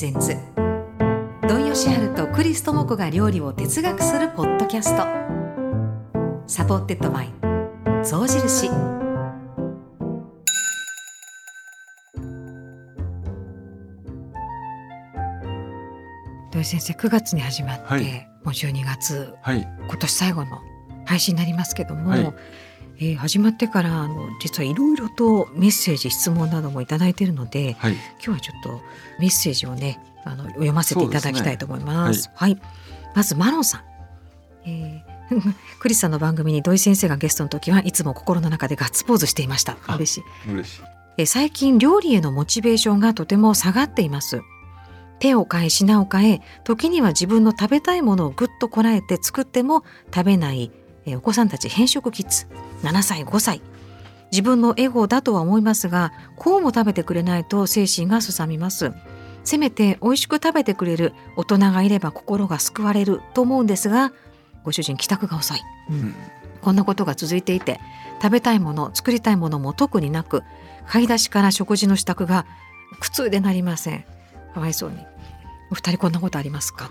presents 土井善晴とクリス智子が料理を哲学するポッドキャスト。 supported by 象印。土井先生9月に始まって、はい。もう12月。はい。今年最後の配信になりますけども、はいえー始まってからあの実はいろいろとメッセージ質問などもいただいているのではい。今日はちょっとメッセージをねあの読ませていただきたいと思います。はい、まずマロンさん、えー クリスさんの番組に土井先生がゲストの時はいつも心の中でガッツポーズしていました。あ嬉しい。嬉しい。えー最近料理へのモチベーションがとても下がっています。手を変え品を変え時には自分の食べたいものをぐっとこらえて作っても食べない、えーお子さんたち変色キッズ7歳5歳。自分のエゴだとは思いますがこうも食べてくれないと精神がすさみます。せめて美味しく食べてくれる大人がいれば心が救われると思うんですがご主人帰宅が遅い、ん。こんなことが続いていて食べたいもの作りたいものも特になく買い出しから食事の支度が苦痛でなりません。かわいそうに。お二人こんなことありますか？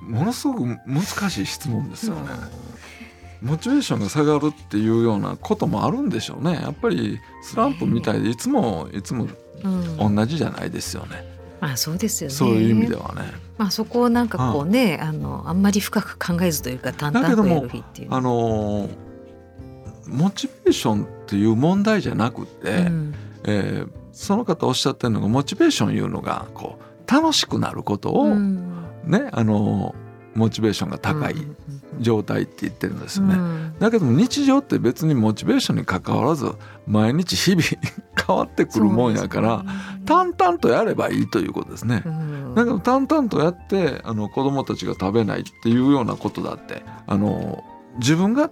ものすごく難しい質問ですよね、モチベーションが下がるっていうようなこともあるんでしょうね。やっぱりスランプみたいでい。つもいつもうん、同じじゃないですよね、まあそうですよね。そういう意味ではね。まあそこをなんかこうね、あのあんまり深く考えずというか淡々とやる日っていうあのーモチベーションっていう問題じゃなくて、うん。えーその方おっしゃってるのがモチベーションいうのがこう楽しくなることを、うん。ねあのーモチベーションが高い。うん状態って言ってるんですよね。うん。だけども日常って別にモチベーションに関わらず毎日日々変わってくるもんやから、淡々とやればいいということですね。うん。だけど淡々とやってあの子供たちが食べないっていうようなことだってあの自分が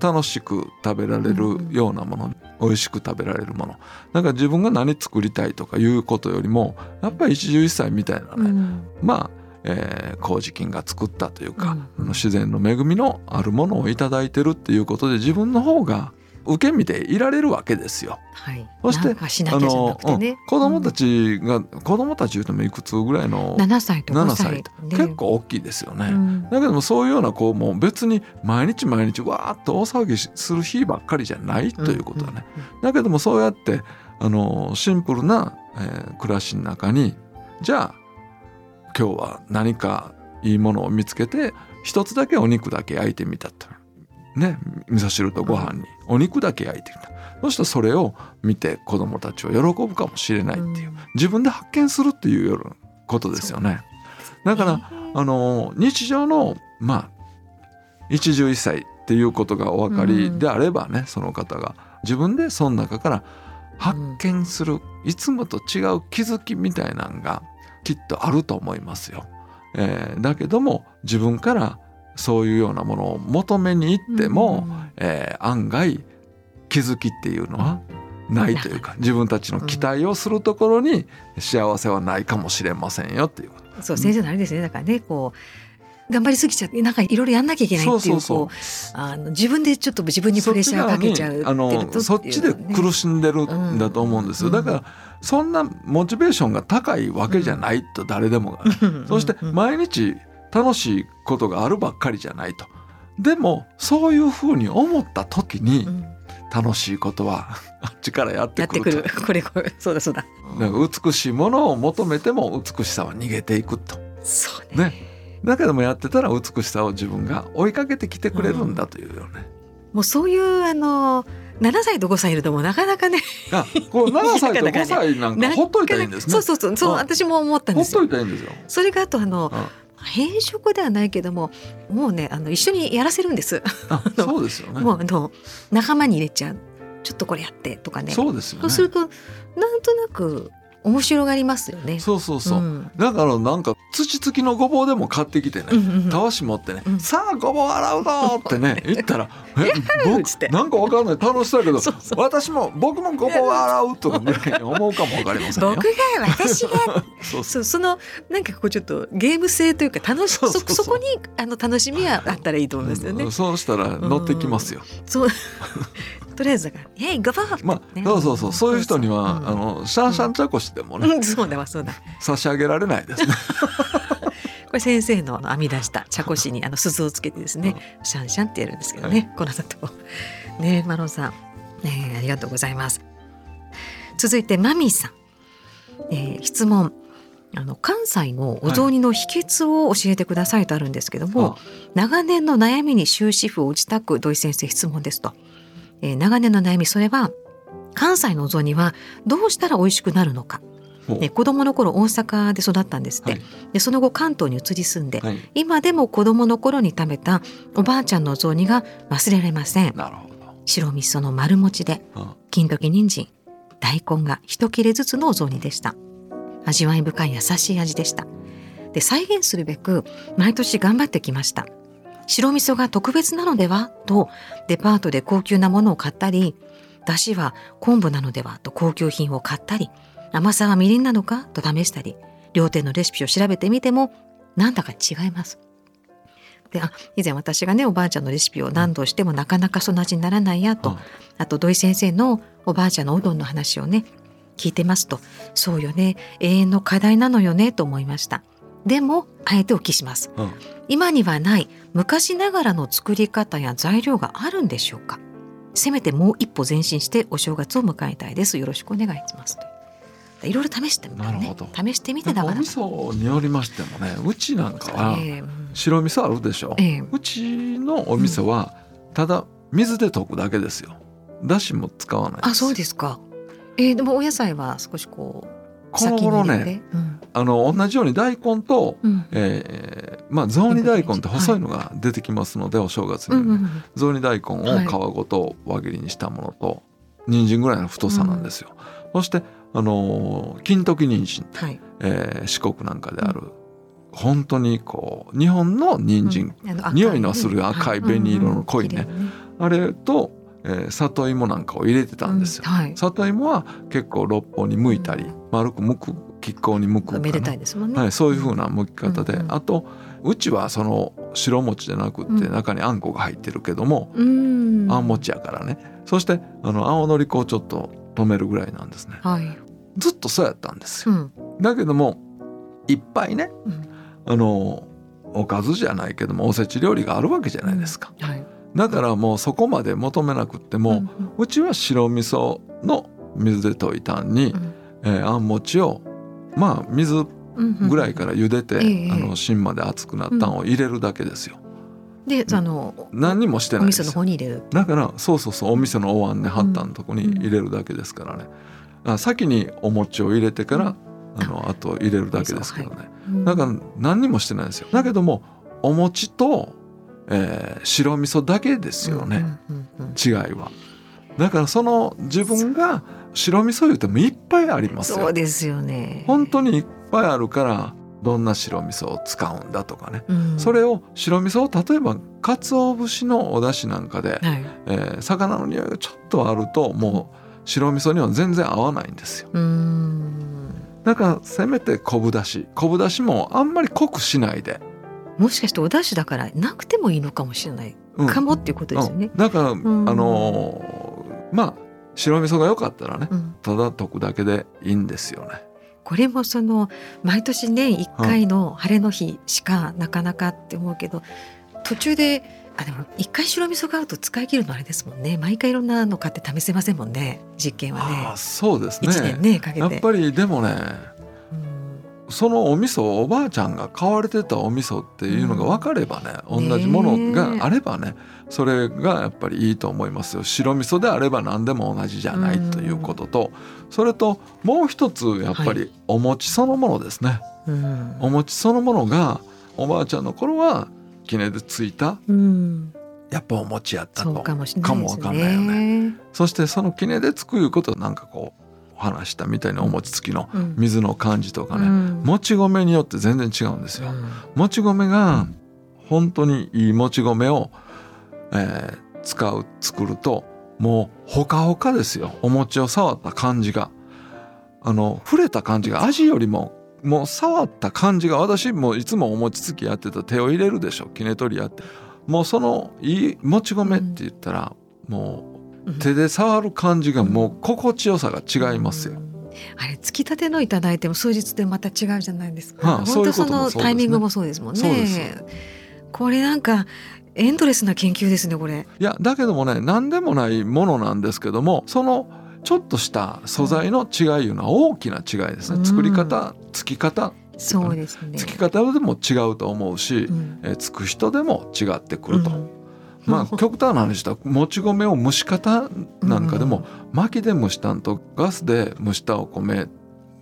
楽しく食べられるようなもの、美味しく食べられるもの。だから自分が何作りたいとかいうことよりもやっぱり一汁一菜みたいなね、うん。まあ、えー麹菌が作ったというか、うん。あの自然の恵みのあるものをいただいてるっていうことで自分の方が受け身でいられるわけですよ。はい、そしてなんかしなきゃじゃなくてね、うん。子供たちが、子供たち言うてもいくつぐらいの7歳と5 7歳結構大きいですよね。うん。だけどもそういうような子も別に毎日毎日わーっと大騒ぎする日ばっかりじゃないということだね。だけどもそうやってあのシンプルな、えー暮らしの中にじゃあ今日は何かいいものを見つけて一つだけお肉だけ焼いてみたと。ね、味噌汁とご飯に。お肉だけ焼いてみた。そしたらそれを見て子供たちは喜ぶかもしれないっていう、うん。自分で発見するっていうようなことですよね。だからあの日常のまあ一汁一菜っていうことがお分かりであればね、その方が自分でその中から発見する、いつもと違う気づきみたいなのがきっとあると思いますよ。えーだけども自分からそういうようなものを求めに行っても、えー案外気づきっていうのはないというか自分たちの期待をするところに幸せはないかもしれませんよっていうこと。そう先生のあれですね。だからねこう頑張りすぎちゃってなんかいろいろやんなきゃいけないっていうそうあの自分でちょっと自分にプレッシャーかけちゃうあのそっちで苦しんでるんだと思うんですよ、うん。だからそんなモチベーションが高いわけじゃないと誰でもが、そして毎日楽しいことがあるばっかりじゃないと。でもそういうふうに思った時に楽しいことは あっちからやってやってくる。これこれそうだそうだ。美しいものを求めても美しさは逃げていくと。そうね。ねだけどもやってたら美しさを自分が追いかけてきてくれるんだというよね、もうそういうあの7歳と5歳いるともうなかなかね。あこの7歳と 5歳なんかほっといたらいいんですね。そうそうそう。そううん私も思ったんほっとですよいたらいいんですよ。それがあとあのうん変色ではないけどももうねあの一緒にやらせるんです、あそうですよね。もうあの仲間に入れちゃう。ちょっとこれやってとかね。そうですよね。そうするとなんとなく面白がりますよね。そうそうそう、ん。だからなんか土付きのごぼうでも買ってきてね、うんうんうん。たわし持ってね、うん。さあごぼう洗うぞってね言ったら「えつって。僕なんかわかんない。楽しそうやけど私も僕もごぼう洗う」とかぐらいに思うかもわかりませんよ。僕。が私が。そうそう。そのなんかこうちょっとゲーム性というか楽しそうそこにあの楽しみはあったらいいと思いますよね。うん。そうしたら乗ってきますよ。そうとりあえずだから「ヘイゴバー!」まあ、そうそうそうそういう人には、あのシャンシャン茶こしでもね、うん、そうだわそうだ。差し上げられないですね。これ先生のあの編み出した茶こしにあの鈴をつけてですね、シャンシャンってやるんですけどね、この後。ねマロンさん、ね、ありがとうございます。続いてマミーさん、えー、質問。あの関西のお雑煮の秘訣を教えてくださいとあるんですけども、は長年の悩みに終止符を打ちたく土井先生質問ですと、えー長年の悩みそれは関西のお雑煮はどうしたら美味しくなるのか、ね、子供の頃大阪で育ったんですって、はい。でその後関東に移り住んで、はい、今でも子供の頃に食べたおばあちゃんのお雑煮が忘れられません。白味噌の丸餅であ金時人参大根が一切れずつのお雑煮でした。味わい深い優しい味でした。で再現するべく毎年頑張ってきました白味噌が特別なのでは？とデパートで高級なものを買ったり出汁は昆布なのでは？と高級品を買ったり甘さはみりんなのか？と試したり両店のレシピを調べてみてもなんだか違います。であ以前私がねおばあちゃんのレシピを何度してもなかなかその味にならないやと、うん。あと土井先生のおばあちゃんのおどんの話をね聞いてますと。そうよね。永遠の課題なのよねと思いました。でもあえてお聞きします。うん。今にはない昔ながらの作り方や材料があるんでしょうか？せめてもう一歩前進してお正月を迎えたいです。よろしくお願いします。といろいろ試してみたね。なるほど。試してみてだから。味噌によりましてもねうちなんかは白味噌あるでしょ、ええ。うちのお味噌はただ水で溶くだけですよ。だしも使わないあそうですか。えー、でもお野菜は少しこうこの頃ねてうん。あの同じように大根と、うん。えーまあ雑煮大根って細いのが出てきますので、お正月に、うんうん雑煮大根を皮ごと輪切りにしたものと、人参ぐらいの太さなんですよ、そしてあのー金時人参、はい。えー四国なんかである、本当にこう日本の人参、うん。匂いのする赤い紅色の濃いね。うんうんうん。あれと、えー里芋なんかを入れてたんですよ、うんはい。里芋は結構六方に剥いたり、丸く剥く亀甲に剥くかめでたないですもんね、はい、そういう風な剥き方で、うんうんあとうちはその白餅じゃなくってうん。中にあんこが入ってるけども、うん。あん餅やからね。そしてあの青のり粉をちょっと止めるぐらいなんですね。はい、ずっとそうやったんですよ、うん。だけどもいっぱいねうん。あのおかずじゃないけどもおせち料理があるわけじゃないですか、はい、だからもうそこまで求めなくっても、うんうちは白味噌の水で溶いたんに、うん。えーあん餅をまあ水うんぐらいから茹でて、ええあの芯まで熱くなったんを入れるだけですよ。であの何にもしてないです。よ。方に入れる。だからそうそうそうお味噌のお椀で張ったのとこに入れるだけですからね。あ先にお餅を入れてから、あのあと入れるだけですけどね。だから何にもしてないんですよ。だけどもお餅と、えー白味噌だけですよね、違いは。だからその自分が白味噌言うてもいっぱいありますよ。そうですよね。本当にいっぱいあるからどんな白味噌を使うんだとかね、うん。それを白味噌を例えば鰹節のお出汁なんかで、はい。えー魚の匂いがちょっとあるともう白味噌には全然合わないんですよ。だからせめて昆布だし。昆布だしもあんまり濃くしないで、もしかしてお出汁だからなくてもいいのかもしれない、うん。かもっていうことですよね。うん、だから、ん。あのーまあ白味噌が良かったらねうん。ただ溶くだけでいいんですよね。これもその毎年年1回の晴れの日しかなかなかって思うけど途中であでも1回白味噌があると使い切るのあれですもんね。毎回いろんなの買って試せませんもんね実験はあね。あそうですね。1年ねかけて。やっぱりでもねうんそのお味噌おばあちゃんが買われてたお味噌っていうのが分かればね、同じものがあればねそれがやっぱりいいと思いますよ。白味噌であれば何でも同じじゃないということと、それともう一つやっぱはりお餅そのものですね、うん。お餅そのものがおばあちゃんの頃は絹でついたうん。やっぱお餅やったと。そうかもわかんないよね。そしてその絹でつくいうことなんかこうお話したみたいにお餅つきのうん。水の感じとかね、うん。もち米によって全然違うんですよ。うん。もち米が本当にいいもち米を、えー使う作るともうほかほかですよ。お餅を触った感じが。あの触れた感じが味よりももう触った感じが私もいつもお餅つきやってた手を入れるでしょ。きね取りやって。もうそのいいもち米って言ったら、も手で触る感じがもう心地よさが違いますよ。あれつきたてのいただいても数日でまた違うじゃないですか。はあ本当そのタイミングもそうですもんね。これなんかエンドレスな研究ですねこれ。いやだけどもね何でもないものなんですけどもそのちょっとした素材の違いいうのは大きな違いですね、うん作り方つき方そうですね。つき方でも違うと思うし、うんえーつく人でも違ってくると。うんまあ 極端な話したもち米を蒸し方なんかでも、薪で蒸したんとガスで蒸したお米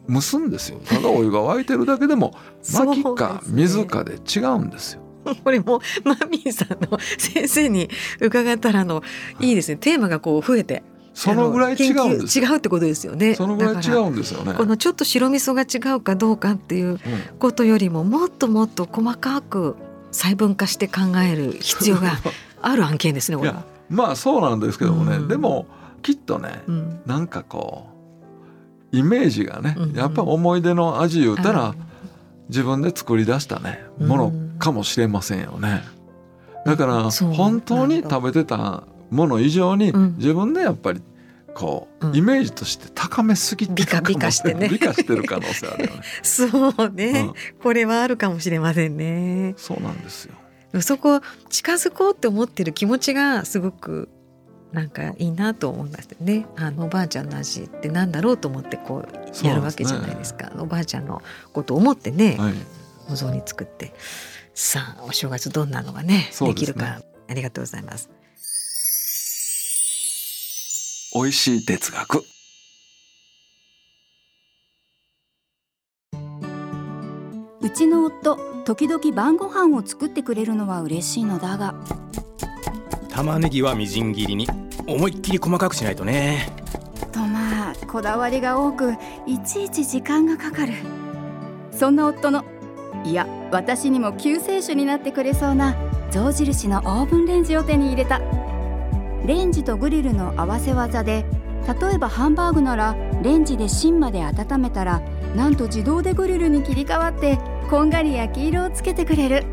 蒸すんですよ。ただお湯が沸いてるだけでも 薪か水かで違うんですよ。これもマミーさんの先生に伺ったらあのいいですね。テーマがこう増えてそのぐらい違うんです違うってことですよね。そのぐらい違うんですよね。ら。このちょっと白味噌が違うかどうかっていううん。ことよりももっともっと細かく細分化して考える必要がある案件ですねこれはいや。まあそうなんですけどもね、うん。でもきっとねうん。なんかこうイメージがね、うんやっぱ思い出の味言うたらあ自分で作り出したねうん。ものかもしれませんよね。だから本当に食べてたもの以上にうん。自分でやっぱりこううん。イメージとして高めすぎてるかも美化美化してね。美化してる可能性あるよね。そうね、うん。これはあるかもしれませんね。そうなんですよ。そこ近づこうって思ってる気持ちがすごくなんかいいなと思いましたね。あのおばあちゃんの味ってなんだろうと思ってこうやるわけじゃないですか。おばあちゃんのことを思ってね、はい、お雑煮作ってさあお正月どんなのがねですねできるかありがとうございます。美味しい哲学。うちの夫時々晩ご飯を作ってくれるのは嬉しいのだが。玉ねぎはみじん切りに。思いっきり細かくしないとね。とまあこだわりが多くいちいち時間がかかる。そんな夫のいや私にも救世主になってくれそうな象印のオーブンレンジを手に入れた。レンジとグリルの合わせ技で例えばハンバーグならレンジで芯まで温めたらなんと自動でグリルに切り替わってこんがり焼き色をつけてくれる。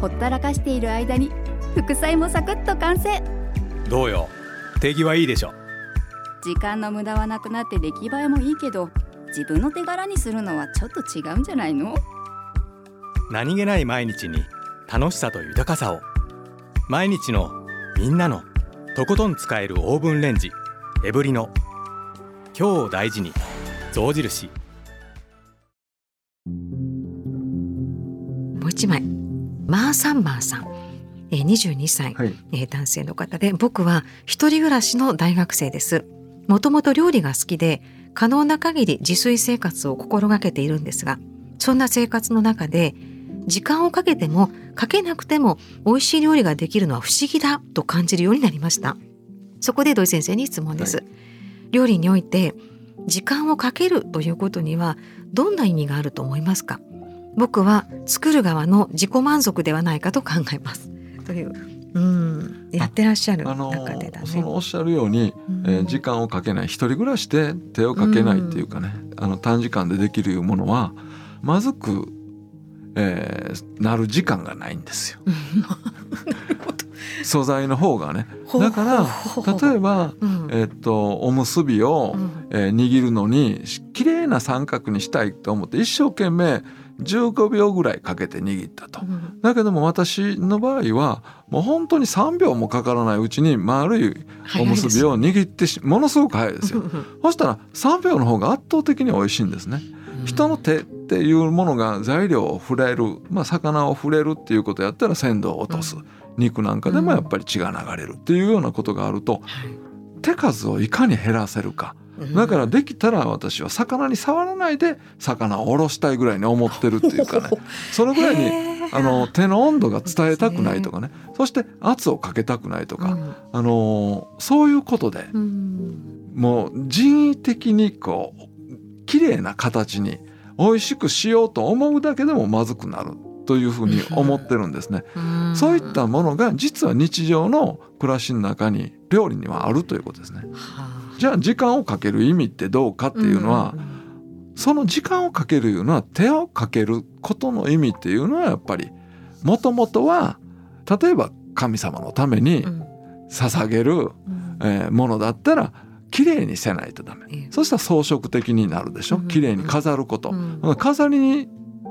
ほったらかしている間に副菜もサクッと完成。どうよ。手際いいでしょ。時間の無駄はなくなって出来栄えもいいけど自分の手柄にするのはちょっと違うんじゃないの？何気ない毎日に楽しさと豊かさを。毎日のみんなのとことん使えるオーブンレンジエブリノ今日を大事に象印う一枚。マーサンマーさん、えー、22歳、はい。えー男性の方で。僕は一人暮らしの大学生です。もともと料理が好きで可能な限り自炊生活を心がけているんですがそんな生活の中で時間をかけてもかけなくても美味しい料理ができるのは不思議だと感じるようになりました。そこで土井先生に質問です、料理において時間をかけるということにはどんな意味があると思いますか？僕は作る側の自己満足ではないかと考えます。といううんやってらっしゃる中でだね。そのおっしゃるように、うん。えー時間をかけない一人暮らしで手をかけないっていうかね、あの短時間でできるものはまずく、えーなる時間がないんですよ。素材の方がね。だから例えば、うん。えっとおむすびを、うん。えー握るのにし綺麗な三角にしたいと思って一生懸命15秒ぐらいかけて握ったと。うん。だけども私の場合はもう本当に3秒もかからないうちに丸いおむすびを握ってしものすごく早いですよ。そしたら3秒の方が圧倒的に美味しいんですね。人の手っていうものが材料を触れる、まあ、魚を触れるっていうことやったら鮮度を落とす、肉なんかでもやっぱり血が流れるっていうようなことがあると手数をいかに減らせるか。だからできたら私は魚に触らないで魚をおろしたいぐらいに思ってるっていうかね。それぐらいにあの手の温度が伝えたくないとかね。そして圧をかけたくないとか、あのそういうことでもう人為的にこう綺麗な形に美味しくしようと思うだけでもまずくなるというふうに思ってるんですね。うん。そういったものが実は日常の暮らしの中に料理にはあるということですね。はあ。じゃあ時間をかける意味ってどうかっていうのは、んその時間をかけるいうのは手をかけることの意味っていうのはやっぱりもともとは例えば神様のためにうん。捧げる、うん。えーものだったら綺麗にせないとダメ、ええ。そしたら装飾的になるでしょ？うん。綺麗に飾ること、うん。飾りに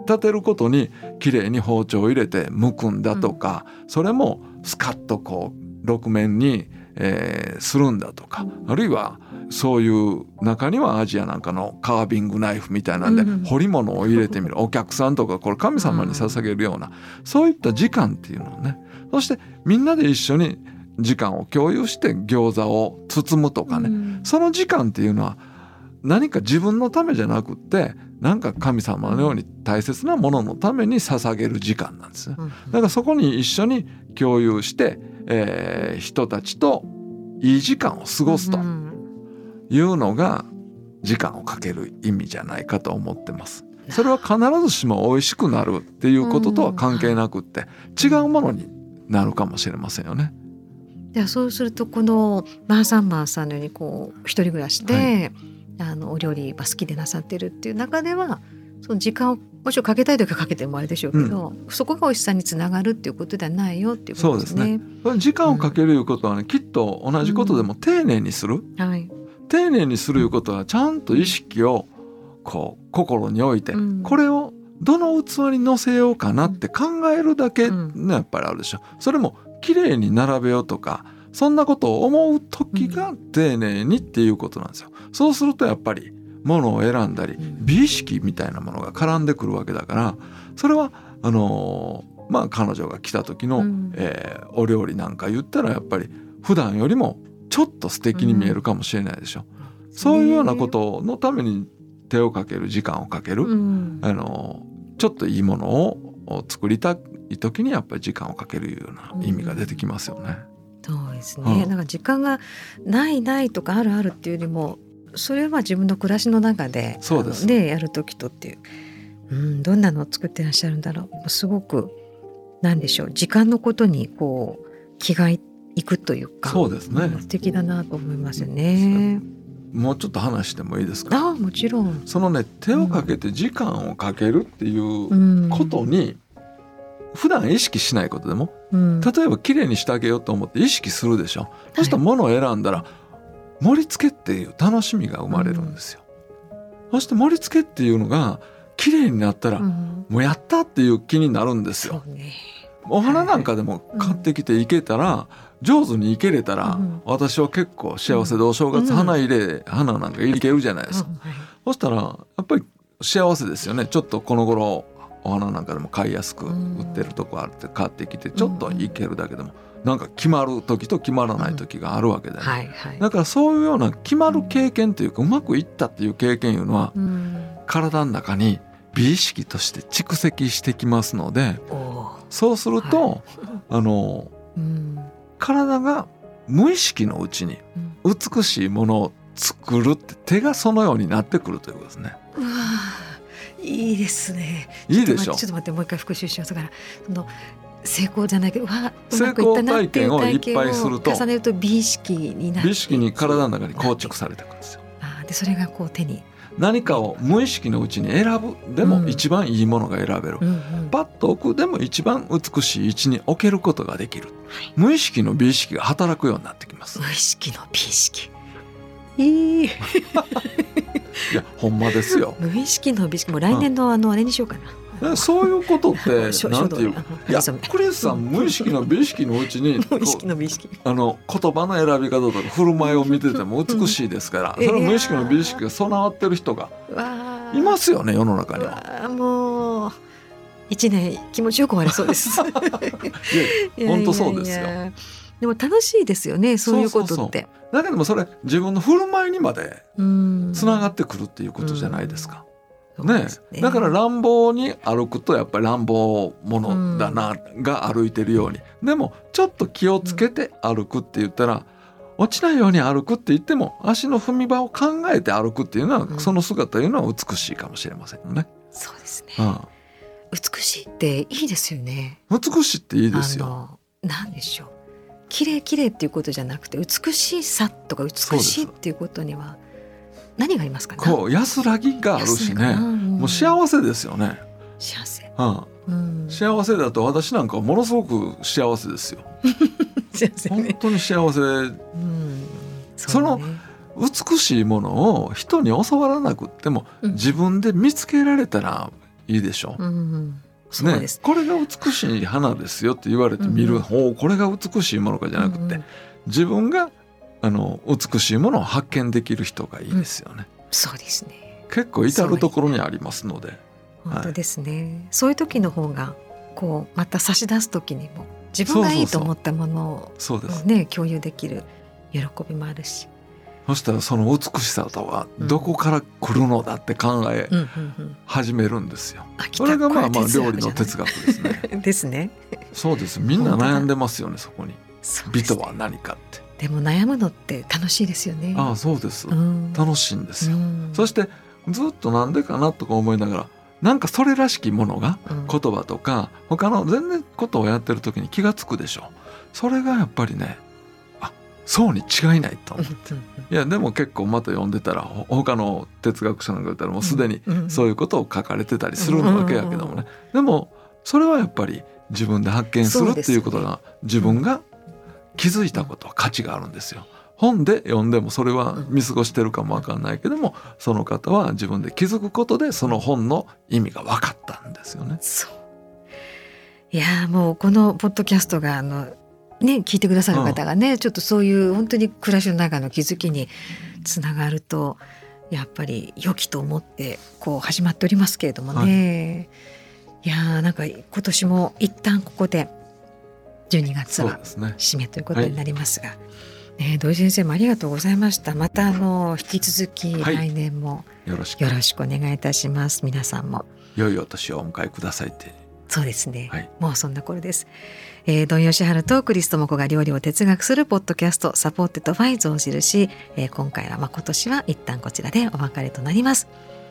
立てることに綺麗に包丁を入れて剥くんだとか、それもスカッとこう六面に、えーするんだとかあるいはそういう中にはアジアなんかのカービングナイフみたいなんでうん彫り物を入れてみる。お客さんとかこれ神様に捧げるようなそういった時間っていうのをね。そしてみんなで一緒に時間を共有して餃子を包むとかね、うん。その時間っていうのは何か自分のためじゃなくってなんか神様のように大切なもののために捧げる時間なんですね。うん。だからそこに一緒に共有して、えー人たちといい時間を過ごすとうんいうのが時間をかける意味じゃないかと思ってます。それは必ずしも美味しくなるっていうこととは関係なくって違うものになるかもしれませんよね。じゃあそうするとこのマーサンマーさんのようにこう一人暮らしで、あのお料理が好きでなさってるっていう中ではその時間をもちろんかけたい時はかけてもあれでしょうけど、そこが美味しさにつながるっていうことではないよっていうことですね。時間をかけるいうことはねきっと同じことでも丁寧にする。はい。丁寧にするいうことはちゃんと意識をこう心に置いて、うん。これをどの器に乗せようかなって考えるだけうんねやっぱりあるでしょ。それも綺麗に並べようとかそんなことを思う時が丁寧にっていうことなんですよ。そうするとやっぱり物を選んだりうん。美意識みたいなものが絡んでくるわけだからそれはあのーまあ彼女が来た時の、うん。えーお料理なんか言ったらやっぱり普段よりもちょっと素敵に見えるかもしれないでしょ、そういうようなことのために手をかける時間をかける、うん。あのちょっといいものを作りたい時にやっぱり時間をかけるような意味が出てきますよね。そうですね、うん。なんか時間がないないとかあるあるっていうよりもそれは自分の暮らしの中でそうです。あのねやる時とっていう、うん、どんなのを作ってらっしゃるんだろう。すごくなんでしょう。時間のことにこう気がいくというかそうですね。ん素敵だなと思いますよね。もうちょっと話してもいいですか？ああもちろん、そのね手をかけて時間をかけるっていううん、ことに普段意識しないことでもうん、例えば綺麗にしてあげようと思って意識するでしょ。そしたら物を選んだら盛り付けっていう楽しみが生まれるんですよ。そして盛り付けっていうのが綺麗になったら、うん。もうやったっていう気になるんですよ。ね。お花なんかでも買ってきていけたら、上手にいけれたら、うん。私は結構幸せでお正月うん。花入れ、花なんかいけるじゃないですか。そしたらやっぱり幸せですよね。ちょっとこの頃お花なんかでも買いやすく売ってるとこあって買ってきてちょっといけるだけでもなんか決まる時と決まらない時があるわけで、ね。はいはい。だからそういうような決まる経験というかうまくいったっていう経験いうのはうん。体の中に美意識として蓄積してきますのでそうすると、あのうん。体が無意識のうちに美しいものを作るって手がそのようになってくるということですね。いいですね。いいでしょ。ちょっと待ってちょっと待ってもう一回復習します。からその成功じゃないけどうわう成功体験をいっぱいすると重ねると美意識になって美意識に体の中に硬直されていくんですよ。あーでそれがこう手に、何かを無意識のうちに選ぶでもうん一番いいものが選べる、うんうんパッと置くでも一番美しい位置に置けることができるはい無意識の美意識が働くようになってきます無意識の美意識いいいやほんまですよ無意識の美意識もう来年のあのあれにしようかな。でそういうことって 書なんていういやクリスさん無意識の美意識のうちに無意識この美意識。うあの言葉の選び方とか振る舞いを見てても美しいですから、うんそれ無意識の美意識が備わってる人がいますよね世の中には。もう一年気持ちよく終わりそうです。本当そうですよでも楽しいですよねそういうことって。だけどもそれ自分の振る舞いにまでうんつながってくるっていうことじゃないですか。ねねだから乱暴に歩くとやっぱり乱暴者だな、が歩いてるようにでもちょっと気をつけて歩くって言ったら、落ちないように歩くって言っても足の踏み場を考えて歩くっていうのは、うんその姿というのは美しいかもしれませんよね。そうですね。うん美しいっていいですよね。美しいっていいですよ。なんでしょう。綺麗綺麗っていうことじゃなくて美しさとか美しいっていうことには何がありますかね？こう安らぎがあるしね。もう幸せですよね。幸せ。うん。うん、幸せだと私なんかものすごく幸せですよ。幸せ本ね。当に幸せ。うん、その美しいものを人に教わらなくっても、うん。自分で見つけられたらいいでしょ。う。うん。うんねこれが美しい花ですよって言われて見る、うんこれが美しいものかじゃなくて、うんうん。自分があの美しいものを発見できる人がいいですよね。そうですね結構至る所にありますので。本当ですね、そういう時の方がこうまた差し出す時にも自分がいいと思ったものそうですを。ね共有できる喜びもあるし、そしたらその美しさとはどこから来るのだって考えうんうんうん、始めるんですよ。それがまあまあ料理の哲学ですね。ですねそうです。みんな悩んでますよねそこに。美とは何かって。でも悩むのって楽しいですよね。ああそうです。うん。楽しいんですよ。うん。そしてずっとなんでかなとか思いながらなんかそれらしきものがうん。言葉とか他の全然ことをやってる時に気が付くでしょ。それがやっぱりねあそうに違いないと。思ううん。いやでも結構また読んでたらほ他の哲学者なんか言ったらもうすでにうん。そういうことを書かれてたりするわけやけどもね。でもそれはやっぱり自分で発見するっていうことが自分が気づいたことは価値があるんですよ。本で読んでもそれは見過ごしてるかもわかんないけどもその方は自分で気づくことでその本の意味が分かったんですよね。そういやーもうこのポッドキャストがあのね聞いてくださる方がね、ちょっとそういう本当に暮らしの中の気づきにつながるとやっぱり良きと思ってこう始まっておりますけれどもね、い、やーなんか今年も一旦ここで12月は。締めということになりますが、ね、土井先生もありがとうございましたまたあの引き続きはい来年もよろしくよろしくお願いいたします、皆さんも。良いお年をお迎えくださいって。そうですね、はいもうそんな頃です。えー、ドンヨシハルとクリストモコが料理を哲学するポッドキャスト supported by 象印、えー、今回はまあ今年は一旦こちらでお別れとなります。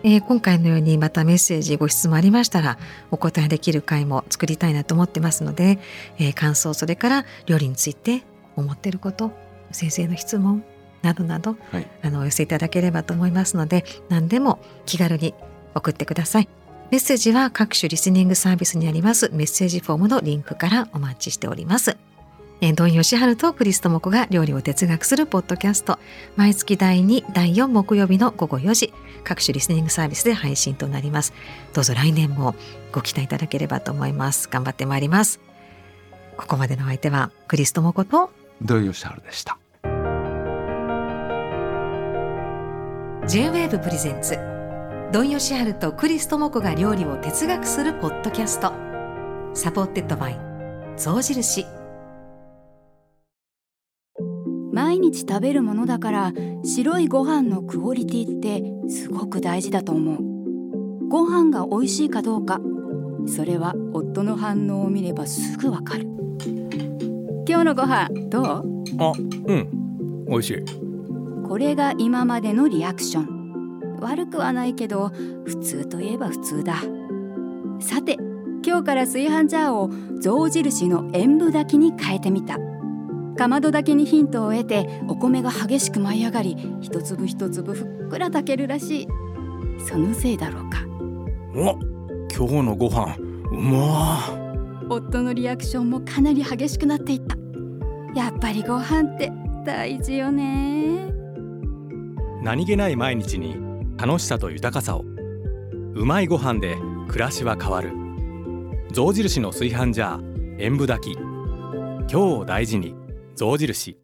えー今回のようにまたメッセージご質問ありましたらお答えできる回も作りたいなと思ってますので、えー感想それから料理について思っていること先生の質問などなどはい。あのお寄せいただければと思いますので何でも気軽に送ってくださいメッセージは各種リスニングサービスにありますメッセージフォームのリンクからお待ちしておりますえードンヨシハルとクリストモコが料理を哲学するポッドキャスト。毎月第2第4木曜日の午後4時各種リスニングサービスで配信となります。どうぞ来年もご期待いただければと思います。頑張ってまいります。ここまでのお相手はクリストモコと土井善晴でした。J-WAVE プレゼンツドンヨシハルとクリストモコが料理を哲学するポッドキャスト。supported by 象印毎日食べるものだから白いご飯のクオリティってすごく大事だと思う。ご飯が美味しいかどうかそれは夫の反応を見ればすぐわかる。今日のご飯どう？あうん。美味しい。これが今までのリアクション。悪くはないけど普通といえば普通だ。さて今日から炊飯ジャーを象印の塩分炊きに変えてみたかまど炊きにヒントを得てお米が激しく舞い上がり一粒一粒ふっくら炊けるらしい。そのせいだろうか。お今日のご飯うまー。夫のリアクションもかなり激しくなっていった。やっぱりご飯って大事よね。何気ない毎日に楽しさと豊かさを。うまいご飯で暮らしは変わる。象印の炊飯ジャー塩分炊き。今日を大事に象印。